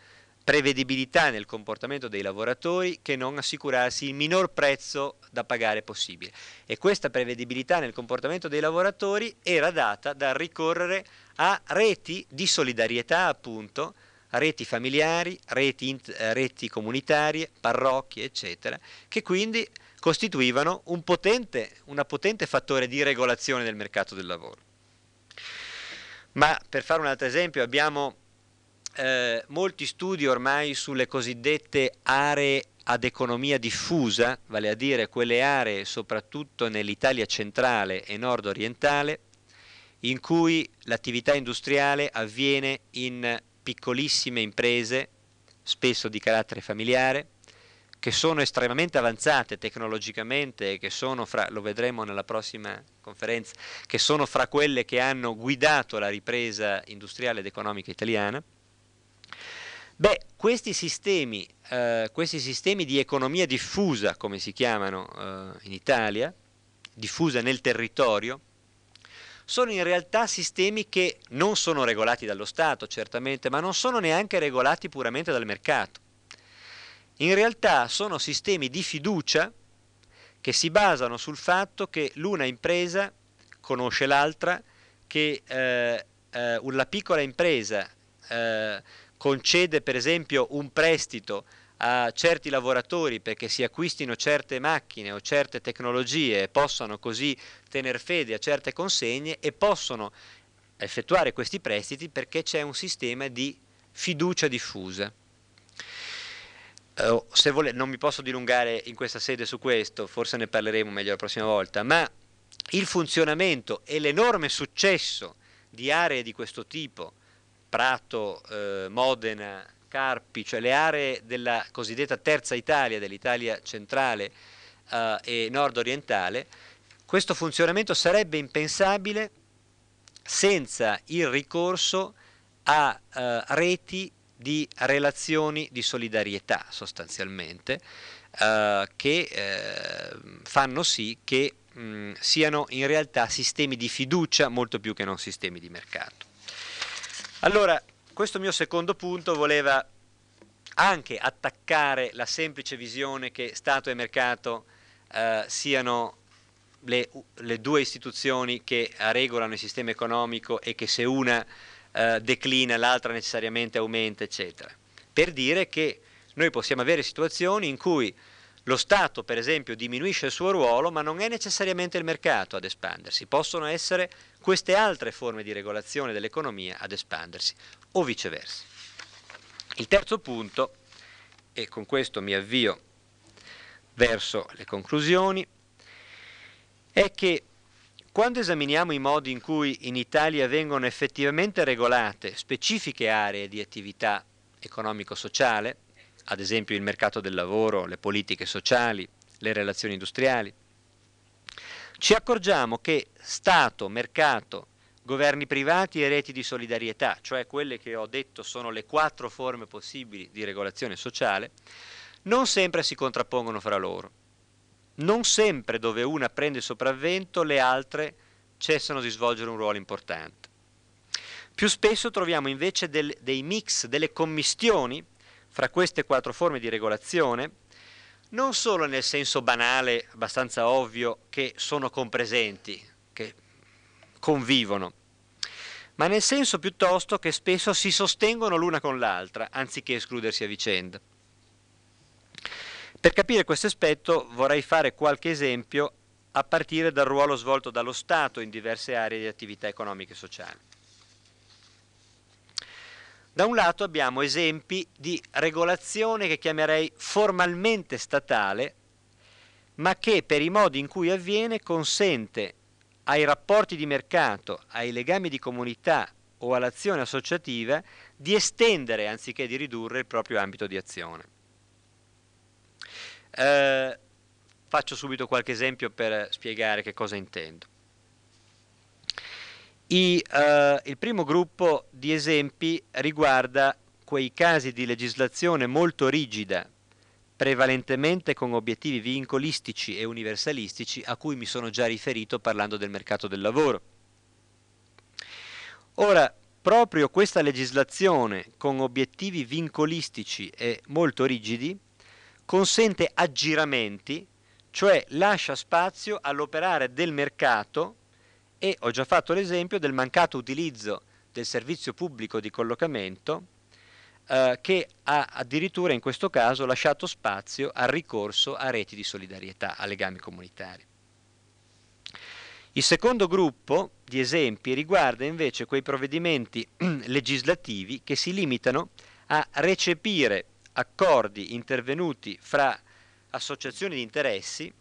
prevedibilità nel comportamento dei lavoratori che non assicurarsi il minor prezzo da pagare possibile. E questa prevedibilità nel comportamento dei lavoratori era data dal ricorrere a reti di solidarietà, appunto, reti familiari, reti, eh, reti comunitarie, parrocchie, eccetera, che quindi costituivano un potente, una potente fattore di regolazione del mercato del lavoro. Ma per fare un altro esempio abbiamo eh, molti studi ormai sulle cosiddette aree ad economia diffusa, vale a dire quelle aree soprattutto nell'Italia centrale e nord-orientale, in cui l'attività industriale avviene in piccolissime imprese, spesso di carattere familiare, che sono estremamente avanzate tecnologicamente e che sono fra, lo vedremo nella prossima conferenza, che sono fra quelle che hanno guidato la ripresa industriale ed economica italiana, Beh, questi sistemi, eh, questi sistemi di economia diffusa, come si chiamano eh, in Italia, diffusa nel territorio, sono in realtà sistemi che non sono regolati dallo Stato, certamente, ma non sono neanche regolati puramente dal mercato. In realtà sono sistemi di fiducia che si basano sul fatto che l'una impresa conosce l'altra, che eh, eh, la piccola impresa eh, concede per esempio un prestito a certi lavoratori perché si acquistino certe macchine o certe tecnologie e possano così tener fede a certe consegne e possono effettuare questi prestiti perché c'è un sistema di fiducia diffusa. Uh, se vole, non mi posso dilungare in questa sede su questo, forse ne parleremo meglio la prossima volta, ma il funzionamento e l'enorme successo di aree di questo tipo Prato, eh, Modena, Carpi, cioè le aree della cosiddetta terza Italia, dell'Italia centrale eh, e nord-orientale, questo funzionamento sarebbe impensabile senza il ricorso a eh, reti di relazioni di solidarietà sostanzialmente eh, che eh, fanno sì che mh, siano in realtà sistemi di fiducia molto più che non sistemi di mercato. Allora, questo mio secondo punto voleva anche attaccare la semplice visione che Stato e mercato eh, siano le, le, due istituzioni che regolano il sistema economico e che se una eh, declina, l'altra necessariamente aumenta, eccetera. Per dire che noi possiamo avere situazioni in cui lo Stato, per esempio, diminuisce il suo ruolo, ma non è necessariamente il mercato ad espandersi, possono essere queste altre forme di regolazione dell'economia ad espandersi, o viceversa. Il terzo punto, e con questo mi avvio verso le conclusioni, è che quando esaminiamo i modi in cui in Italia vengono effettivamente regolate specifiche aree di attività economico-sociale, ad esempio il mercato del lavoro, le politiche sociali, le relazioni industriali, ci accorgiamo che Stato, mercato, governi privati e reti di solidarietà, cioè quelle che ho detto sono le quattro forme possibili di regolazione sociale, non sempre si contrappongono fra loro. Non sempre dove una prende sopravvento le altre cessano di svolgere un ruolo importante. Più spesso troviamo invece del, dei mix, delle commistioni fra queste quattro forme di regolazione, non solo nel senso banale, abbastanza ovvio, che sono compresenti, che convivono, ma nel senso piuttosto che spesso si sostengono l'una con l'altra, anziché escludersi a vicenda. Per capire questo aspetto vorrei fare qualche esempio a partire dal ruolo svolto dallo Stato in diverse aree di attività economiche e sociali. Da un lato abbiamo esempi di regolazione che chiamerei formalmente statale, ma che per i modi in cui avviene consente ai rapporti di mercato, ai legami di comunità o all'azione associativa di estendere anziché di ridurre il proprio ambito di azione. Eh, faccio subito qualche esempio per spiegare che cosa intendo. I, uh, il primo gruppo di esempi riguarda quei casi di legislazione molto rigida, prevalentemente con obiettivi vincolistici e universalistici a cui mi sono già riferito parlando del mercato del lavoro. Ora, proprio questa legislazione con obiettivi vincolistici e molto rigidi consente aggiramenti, cioè lascia spazio all'operare del mercato e ho già fatto l'esempio del mancato utilizzo del servizio pubblico di collocamento eh, che ha addirittura in questo caso lasciato spazio al ricorso a reti di solidarietà, a legami comunitari. Il secondo gruppo di esempi riguarda invece quei provvedimenti legislativi che si limitano a recepire accordi intervenuti fra associazioni di interessi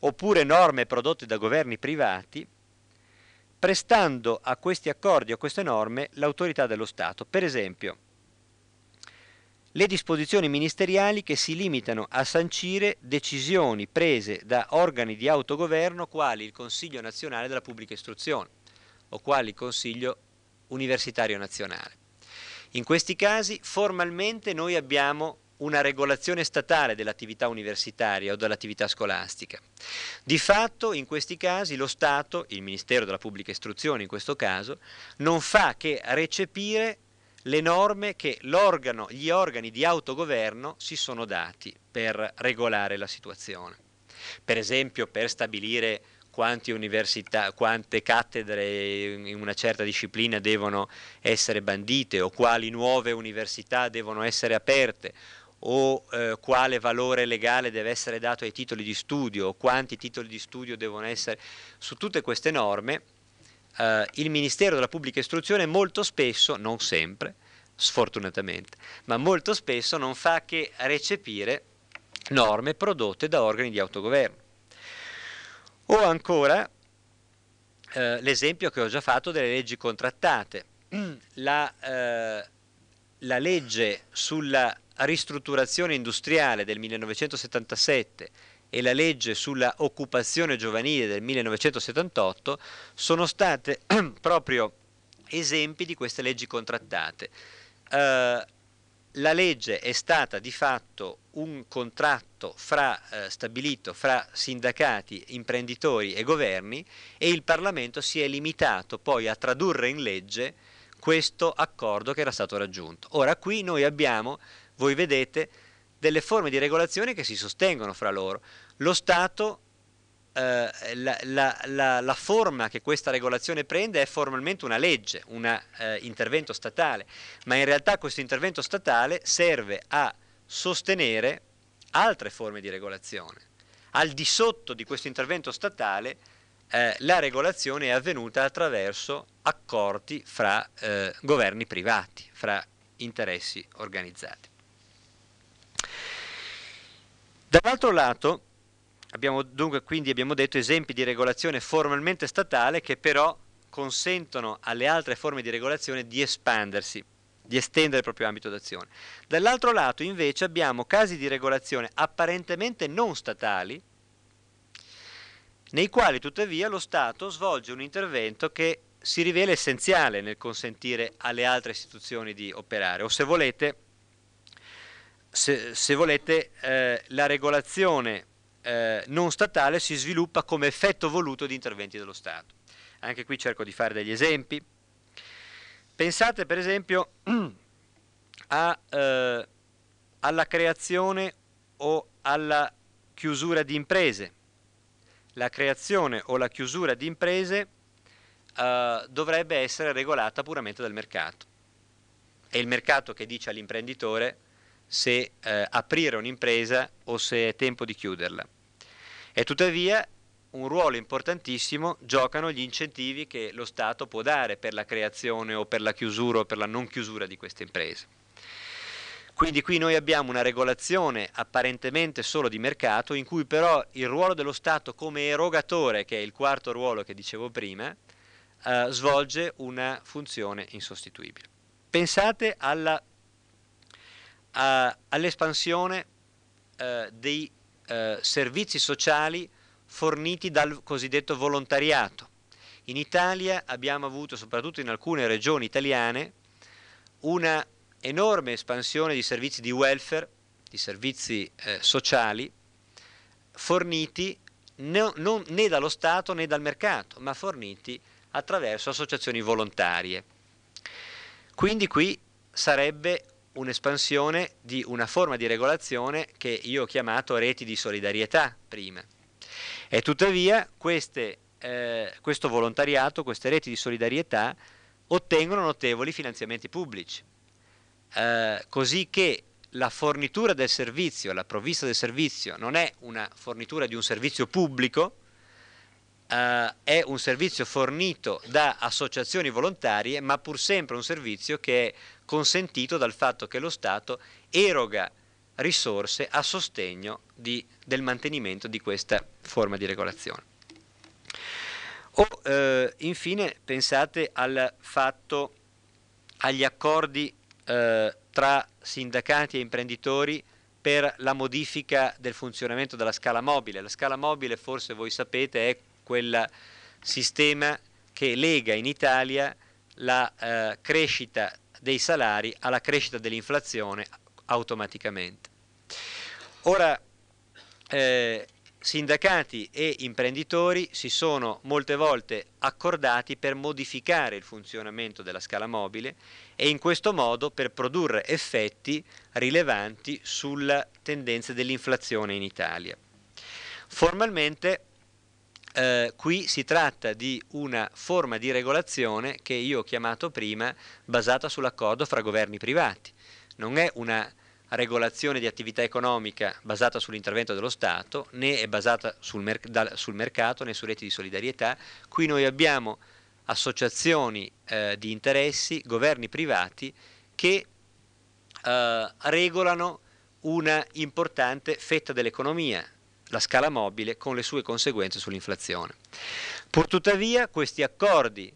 oppure norme prodotte da governi privati prestando a questi accordi a queste norme l'autorità dello Stato. Per esempio, le disposizioni ministeriali che si limitano a sancire decisioni prese da organi di autogoverno quali il Consiglio nazionale della pubblica istruzione o quali il Consiglio universitario nazionale. In questi casi formalmente noi abbiamo una regolazione statale dell'attività universitaria o dell'attività scolastica. Di fatto in questi casi lo Stato, il Ministero della Pubblica Istruzione in questo caso, non fa che recepire le norme che gli organi di autogoverno si sono dati per regolare la situazione. Per esempio per stabilire quante cattedre in una certa disciplina devono essere bandite o quali nuove università devono essere aperte o eh, quale valore legale deve essere dato ai titoli di studio o quanti titoli di studio devono essere. Su tutte queste norme eh, il Ministero della Pubblica Istruzione molto spesso, non sempre, sfortunatamente, ma molto spesso non fa che recepire norme prodotte da organi di autogoverno. O ancora eh, l'esempio che ho già fatto delle leggi contrattate. La, eh, la legge sulla ristrutturazione industriale del 1977 e la legge sulla occupazione giovanile del 1978 sono state proprio esempi di queste leggi contrattate. Uh, la legge è stata di fatto un contratto fra, eh, stabilito fra sindacati, imprenditori e governi e il Parlamento si è limitato poi a tradurre in legge questo accordo che era stato raggiunto. Ora qui noi abbiamo voi vedete delle forme di regolazione che si sostengono fra loro. Lo Stato eh, la, la, la, la, forma che questa regolazione prende è formalmente una legge, un eh, intervento statale, ma in realtà questo intervento statale serve a sostenere altre forme di regolazione. Al di sotto di questo intervento statale eh, la regolazione è avvenuta attraverso accordi fra eh, governi privati, fra interessi organizzati. Dall'altro lato, abbiamo dunque quindi abbiamo detto esempi di regolazione formalmente statale che però consentono alle altre forme di regolazione di espandersi, di estendere il proprio ambito d'azione. Dall'altro lato invece abbiamo casi di regolazione apparentemente non statali, nei quali tuttavia lo Stato svolge un intervento che si rivela essenziale nel consentire alle altre istituzioni di operare, o se volete, se, se volete eh, la regolazione eh, non statale si sviluppa come effetto voluto di interventi dello Stato. Anche qui cerco di fare degli esempi. Pensate per esempio a, eh, alla creazione o alla chiusura di imprese. La creazione o la chiusura di imprese uh, dovrebbe essere regolata puramente dal mercato. È il mercato che dice all'imprenditore se uh, aprire un'impresa o se è tempo di chiuderla. E tuttavia un ruolo importantissimo giocano gli incentivi che lo Stato può dare per la creazione o per la chiusura o per la non chiusura di queste imprese. Quindi qui noi abbiamo una regolazione apparentemente solo di mercato in cui però il ruolo dello Stato come erogatore, che è il quarto ruolo che dicevo prima, eh, svolge una funzione insostituibile. Pensate all'espansione eh, dei eh, servizi sociali forniti dal cosiddetto volontariato. In Italia abbiamo avuto, soprattutto in alcune regioni italiane, una enorme espansione di servizi di welfare, di servizi eh, sociali, forniti no, non, né dallo Stato né dal mercato, ma forniti attraverso associazioni volontarie. Quindi qui sarebbe un'espansione di una forma di regolazione che io ho chiamato reti di solidarietà prima. E tuttavia queste, eh, questo volontariato, queste reti di solidarietà ottengono notevoli finanziamenti pubblici, eh, così che la fornitura del servizio, la provvista del servizio non è una fornitura di un servizio pubblico, Uh, è un servizio fornito da associazioni volontarie, ma pur sempre un servizio che è consentito dal fatto che lo Stato eroga risorse a sostegno di, del mantenimento di questa forma di regolazione. O eh, infine pensate al fatto, agli accordi eh, tra sindacati e imprenditori per la modifica del funzionamento della scala mobile. La scala mobile, forse voi sapete, è quel sistema che lega in Italia la eh, crescita dei salari alla crescita dell'inflazione automaticamente. Ora, eh, sindacati e imprenditori si sono molte volte accordati per modificare il funzionamento della scala mobile e in questo modo per produrre effetti rilevanti sulla tendenza dell'inflazione in Italia. Formalmente eh, qui si tratta di una forma di regolazione che io ho chiamato prima basata sull'accordo fra governi privati. Non è una regolazione di attività economica basata sull'intervento dello Stato, né è basata sul, mer- da, sul, mercato né su reti di solidarietà. Qui noi abbiamo associazioni eh, di interessi, governi privati che eh, regolano una importante fetta dell'economia, la scala mobile con le sue conseguenze sull'inflazione. Purtuttavia questi accordi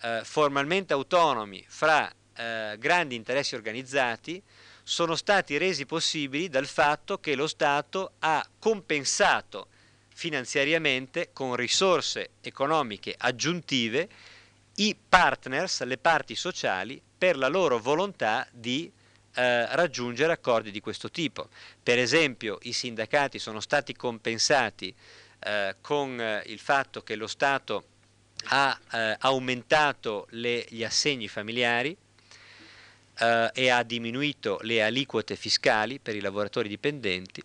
eh, formalmente autonomi fra eh, grandi interessi organizzati sono stati resi possibili dal fatto che lo Stato ha compensato finanziariamente con risorse economiche aggiuntive i partners, le parti sociali, per la loro volontà di eh, raggiungere accordi di questo tipo. Per esempio i sindacati sono stati compensati eh, con eh, il fatto che lo Stato ha eh, aumentato le, gli assegni familiari eh, e ha diminuito le aliquote fiscali per i lavoratori dipendenti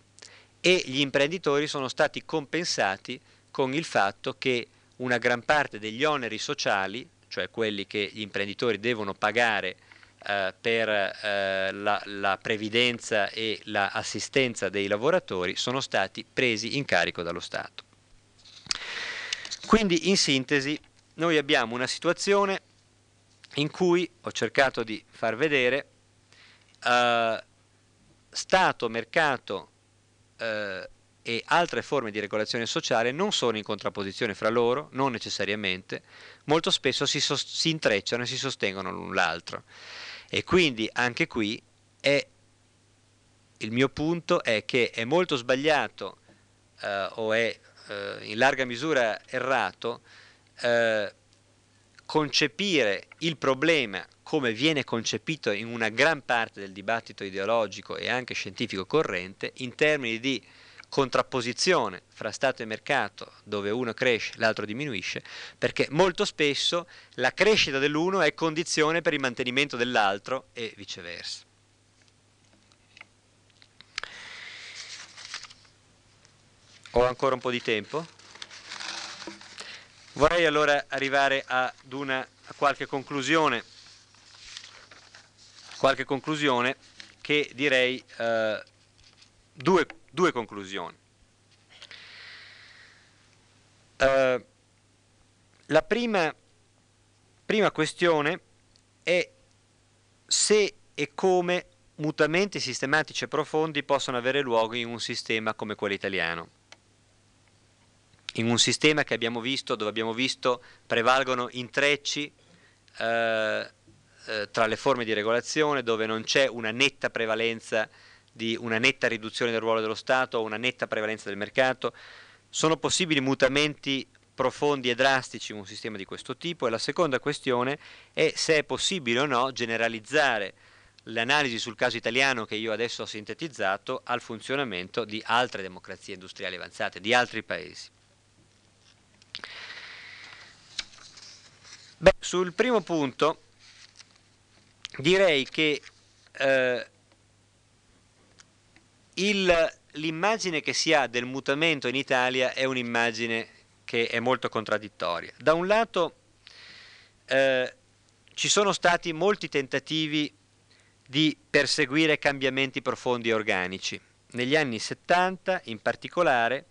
e gli imprenditori sono stati compensati con il fatto che una gran parte degli oneri sociali, cioè quelli che gli imprenditori devono pagare eh, per eh, la, la, previdenza e l'assistenza la dei lavoratori, sono stati presi in carico dallo Stato. Quindi in sintesi noi abbiamo una situazione in cui ho cercato di far vedere eh, Stato, mercato eh, e altre forme di regolazione sociale non sono in contrapposizione fra loro, non necessariamente, molto spesso si, so- si intrecciano e si sostengono l'un l'altro. E quindi anche qui è, il mio punto è che è molto sbagliato eh, o è eh, in larga misura errato eh, concepire il problema come viene concepito in una gran parte del dibattito ideologico e anche scientifico corrente in termini di contrapposizione fra Stato e mercato, dove uno cresce, e l'altro diminuisce, perché molto spesso la crescita dell'uno è condizione per il mantenimento dell'altro e viceversa. Ho ancora un po' di tempo? Vorrei allora arrivare ad una, a qualche conclusione, qualche conclusione che direi eh, due, due, conclusioni. Eh, la prima, prima questione è se e come mutamenti sistematici e profondi possono avere luogo in un sistema come quello italiano in un sistema che abbiamo visto, dove abbiamo visto prevalgono intrecci eh, eh, tra le forme di regolazione, dove non c'è una netta prevalenza di una netta riduzione del ruolo dello Stato una netta prevalenza del mercato, sono possibili mutamenti profondi e drastici in un sistema di questo tipo e la seconda questione è se è possibile o no generalizzare l'analisi sul caso italiano che io adesso ho sintetizzato al funzionamento di altre democrazie industriali avanzate, di altri paesi. Beh, sul primo punto direi che eh, l'immagine che si ha del mutamento in Italia è un'immagine che è molto contraddittoria. Da un lato eh, ci sono stati molti tentativi di perseguire cambiamenti profondi e organici. Negli anni 70 in particolare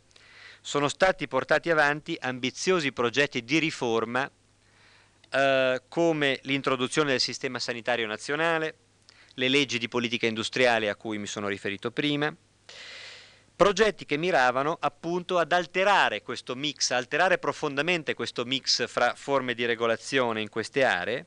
sono stati portati avanti ambiziosi progetti di riforma eh, come l'introduzione del sistema sanitario nazionale, le leggi di politica industriale a cui mi sono riferito prima, progetti che miravano appunto ad alterare questo mix, alterare profondamente questo mix fra forme di regolazione in queste aree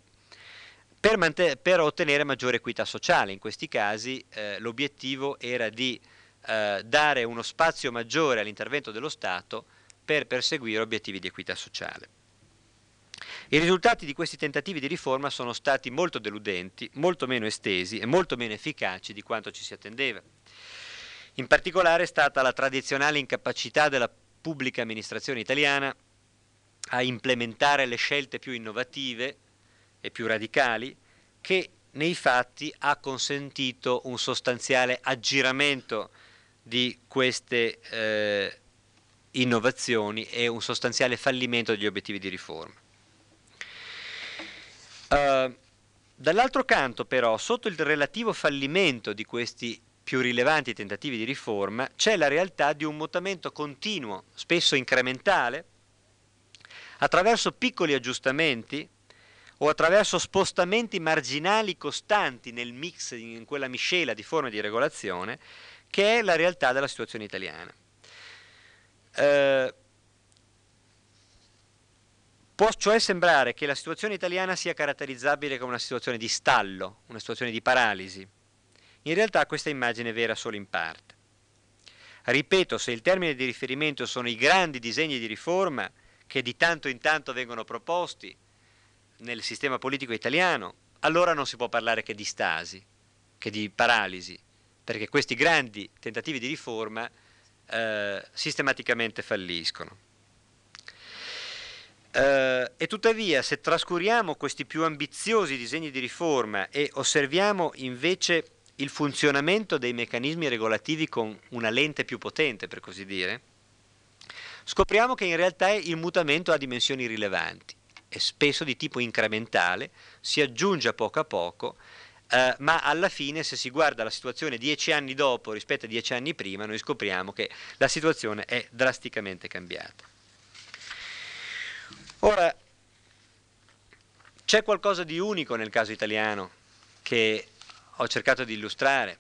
per, per ottenere maggiore equità sociale. In questi casi eh, l'obiettivo era di eh, dare uno spazio maggiore all'intervento dello Stato per perseguire obiettivi di equità sociale. I risultati di questi tentativi di riforma sono stati molto deludenti, molto meno estesi e molto meno efficaci di quanto ci si attendeva. In particolare è stata la tradizionale incapacità della pubblica amministrazione italiana a implementare le scelte più innovative e più radicali che nei fatti ha consentito un sostanziale aggiramento di queste eh, innovazioni e un sostanziale fallimento degli obiettivi di riforma. Uh, dall'altro canto però, sotto il relativo fallimento di questi più rilevanti tentativi di riforma, c'è la realtà di un mutamento continuo, spesso incrementale, attraverso piccoli aggiustamenti o attraverso spostamenti marginali costanti nel mix, in quella miscela di forme di regolazione, che è la realtà della situazione italiana. Uh, Può cioè sembrare che la situazione italiana sia caratterizzabile come una situazione di stallo, una situazione di paralisi. In realtà questa immagine è vera solo in parte. Ripeto, se il termine di riferimento sono i grandi disegni di riforma che di tanto in tanto vengono proposti nel sistema politico italiano, allora non si può parlare che di stasi, che di paralisi, perché questi grandi tentativi di riforma eh, sistematicamente falliscono. Uh, e tuttavia, se trascuriamo questi più ambiziosi disegni di riforma e osserviamo invece il funzionamento dei meccanismi regolativi con una lente più potente, per così dire, scopriamo che in realtà il mutamento ha dimensioni rilevanti, è spesso di tipo incrementale, si aggiunge a poco a poco, eh, ma alla fine se si guarda la situazione dieci anni dopo rispetto a dieci anni prima, noi scopriamo che la situazione è drasticamente cambiata. Ora, c'è qualcosa di unico nel caso italiano che ho cercato di illustrare.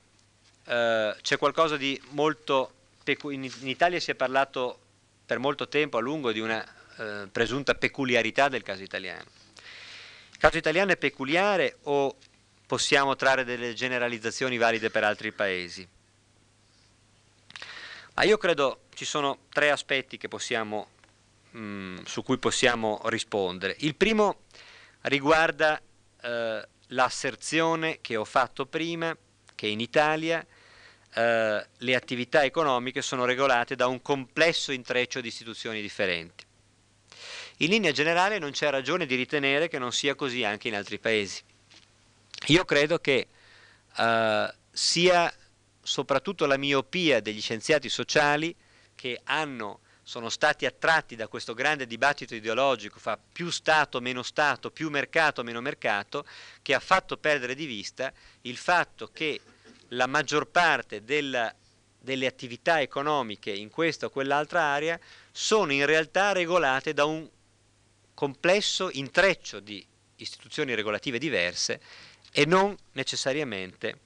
Uh, c'è qualcosa di molto... in, Italia si è parlato per molto tempo a lungo di una uh, presunta peculiarità del caso italiano. Il caso italiano è peculiare o possiamo trarre delle generalizzazioni valide per altri paesi? Ma io credo ci sono tre aspetti possiamo, mm, su cui possiamo rispondere. Il primo riguarda eh, l'asserzione che ho fatto prima che in Italia eh, le attività economiche sono regolate da un complesso intreccio di istituzioni differenti. In linea generale non c'è ragione di ritenere che non sia così anche in altri paesi. Io credo che eh, sia soprattutto la miopia degli scienziati sociali che hanno sono stati attratti da questo grande dibattito ideologico fra più Stato, meno Stato, più mercato, meno mercato, che ha fatto perdere di vista il fatto che la maggior parte della, delle attività economiche in questa o quell'altra area sono in realtà regolate da un complesso intreccio di istituzioni regolative diverse e non necessariamente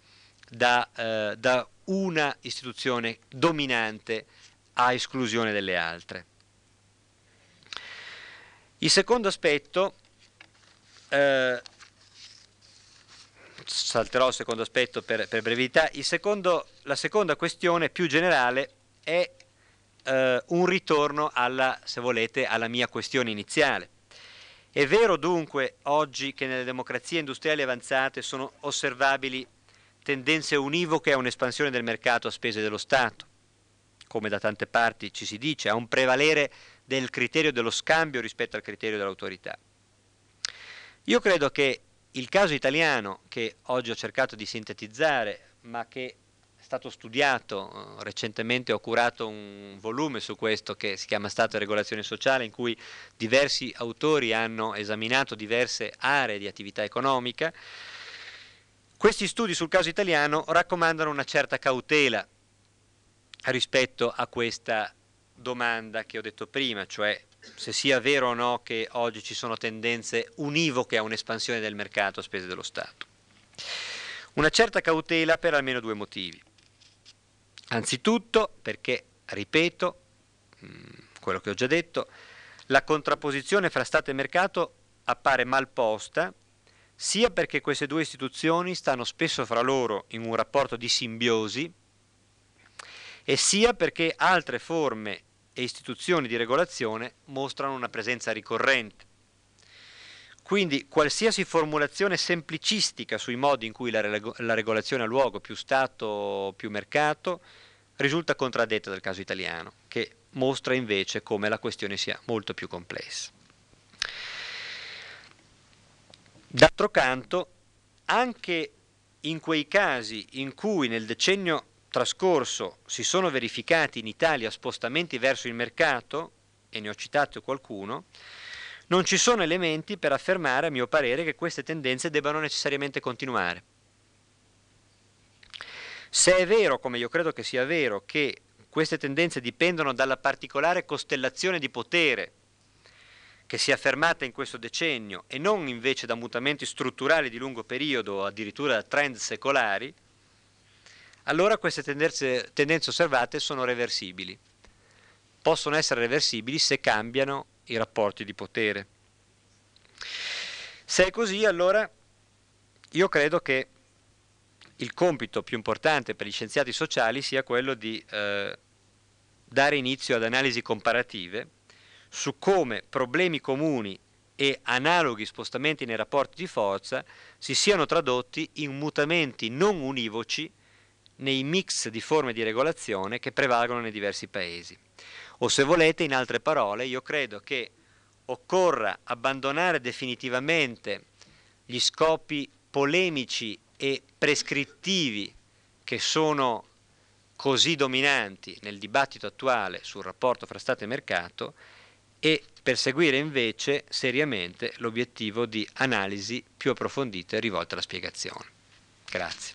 da, eh, da una istituzione dominante a esclusione delle altre. Il secondo aspetto, eh, salterò il secondo aspetto per, per brevità, secondo, la seconda questione più generale è eh, un ritorno alla, se volete, alla mia questione iniziale. È vero dunque oggi che nelle democrazie industriali avanzate sono osservabili tendenze univoche a un'espansione del mercato a spese dello Stato, come da tante parti ci si dice, a un prevalere del criterio dello scambio rispetto al criterio dell'autorità. Io credo che il caso italiano, che oggi ho cercato di sintetizzare, ma che è stato studiato, eh, recentemente ho curato un volume su questo che si chiama Stato e regolazione sociale, in cui diversi autori hanno esaminato diverse aree di attività economica, questi studi sul caso italiano raccomandano una certa cautela rispetto a questa domanda che ho detto prima, cioè se sia vero o no che oggi ci sono tendenze univoche a un'espansione del mercato a spese dello Stato. Una certa cautela per almeno due motivi. Anzitutto perché, ripeto, mm, quello che ho già detto, la contrapposizione fra Stato e mercato appare mal posta, sia perché queste due istituzioni stanno spesso fra loro in un rapporto di simbiosi, e sia perché altre forme e istituzioni di regolazione mostrano una presenza ricorrente. Quindi qualsiasi formulazione semplicistica sui modi in cui la, la regolazione ha luogo, più Stato, più mercato, risulta contraddetta dal caso italiano, che mostra invece come la questione sia molto più complessa. D'altro canto, anche in quei casi in cui nel decennio trascorso si sono verificati in Italia spostamenti verso il mercato, e ne ho citato qualcuno, non ci sono elementi per affermare, a mio parere, che queste tendenze debbano necessariamente continuare. Se è vero, come io credo che sia vero, che queste tendenze dipendono dalla particolare costellazione di potere che si è affermata in questo decennio e non invece da mutamenti strutturali di lungo periodo o addirittura da trend secolari, allora queste tendenze, tendenze osservate sono reversibili. Possono essere reversibili se cambiano i rapporti di potere. Se è così, allora io credo che il compito più importante per gli scienziati sociali sia quello di eh, dare inizio ad analisi comparative su come problemi comuni e analoghi spostamenti nei rapporti di forza si siano tradotti in mutamenti non univoci nei mix di forme di regolazione che prevalgono nei diversi paesi. O se volete, in altre parole, io credo che occorra abbandonare definitivamente gli scopi polemici e prescrittivi che sono così dominanti nel dibattito attuale sul rapporto fra Stato e mercato e perseguire invece seriamente l'obiettivo di analisi più approfondite rivolte alla spiegazione. Grazie.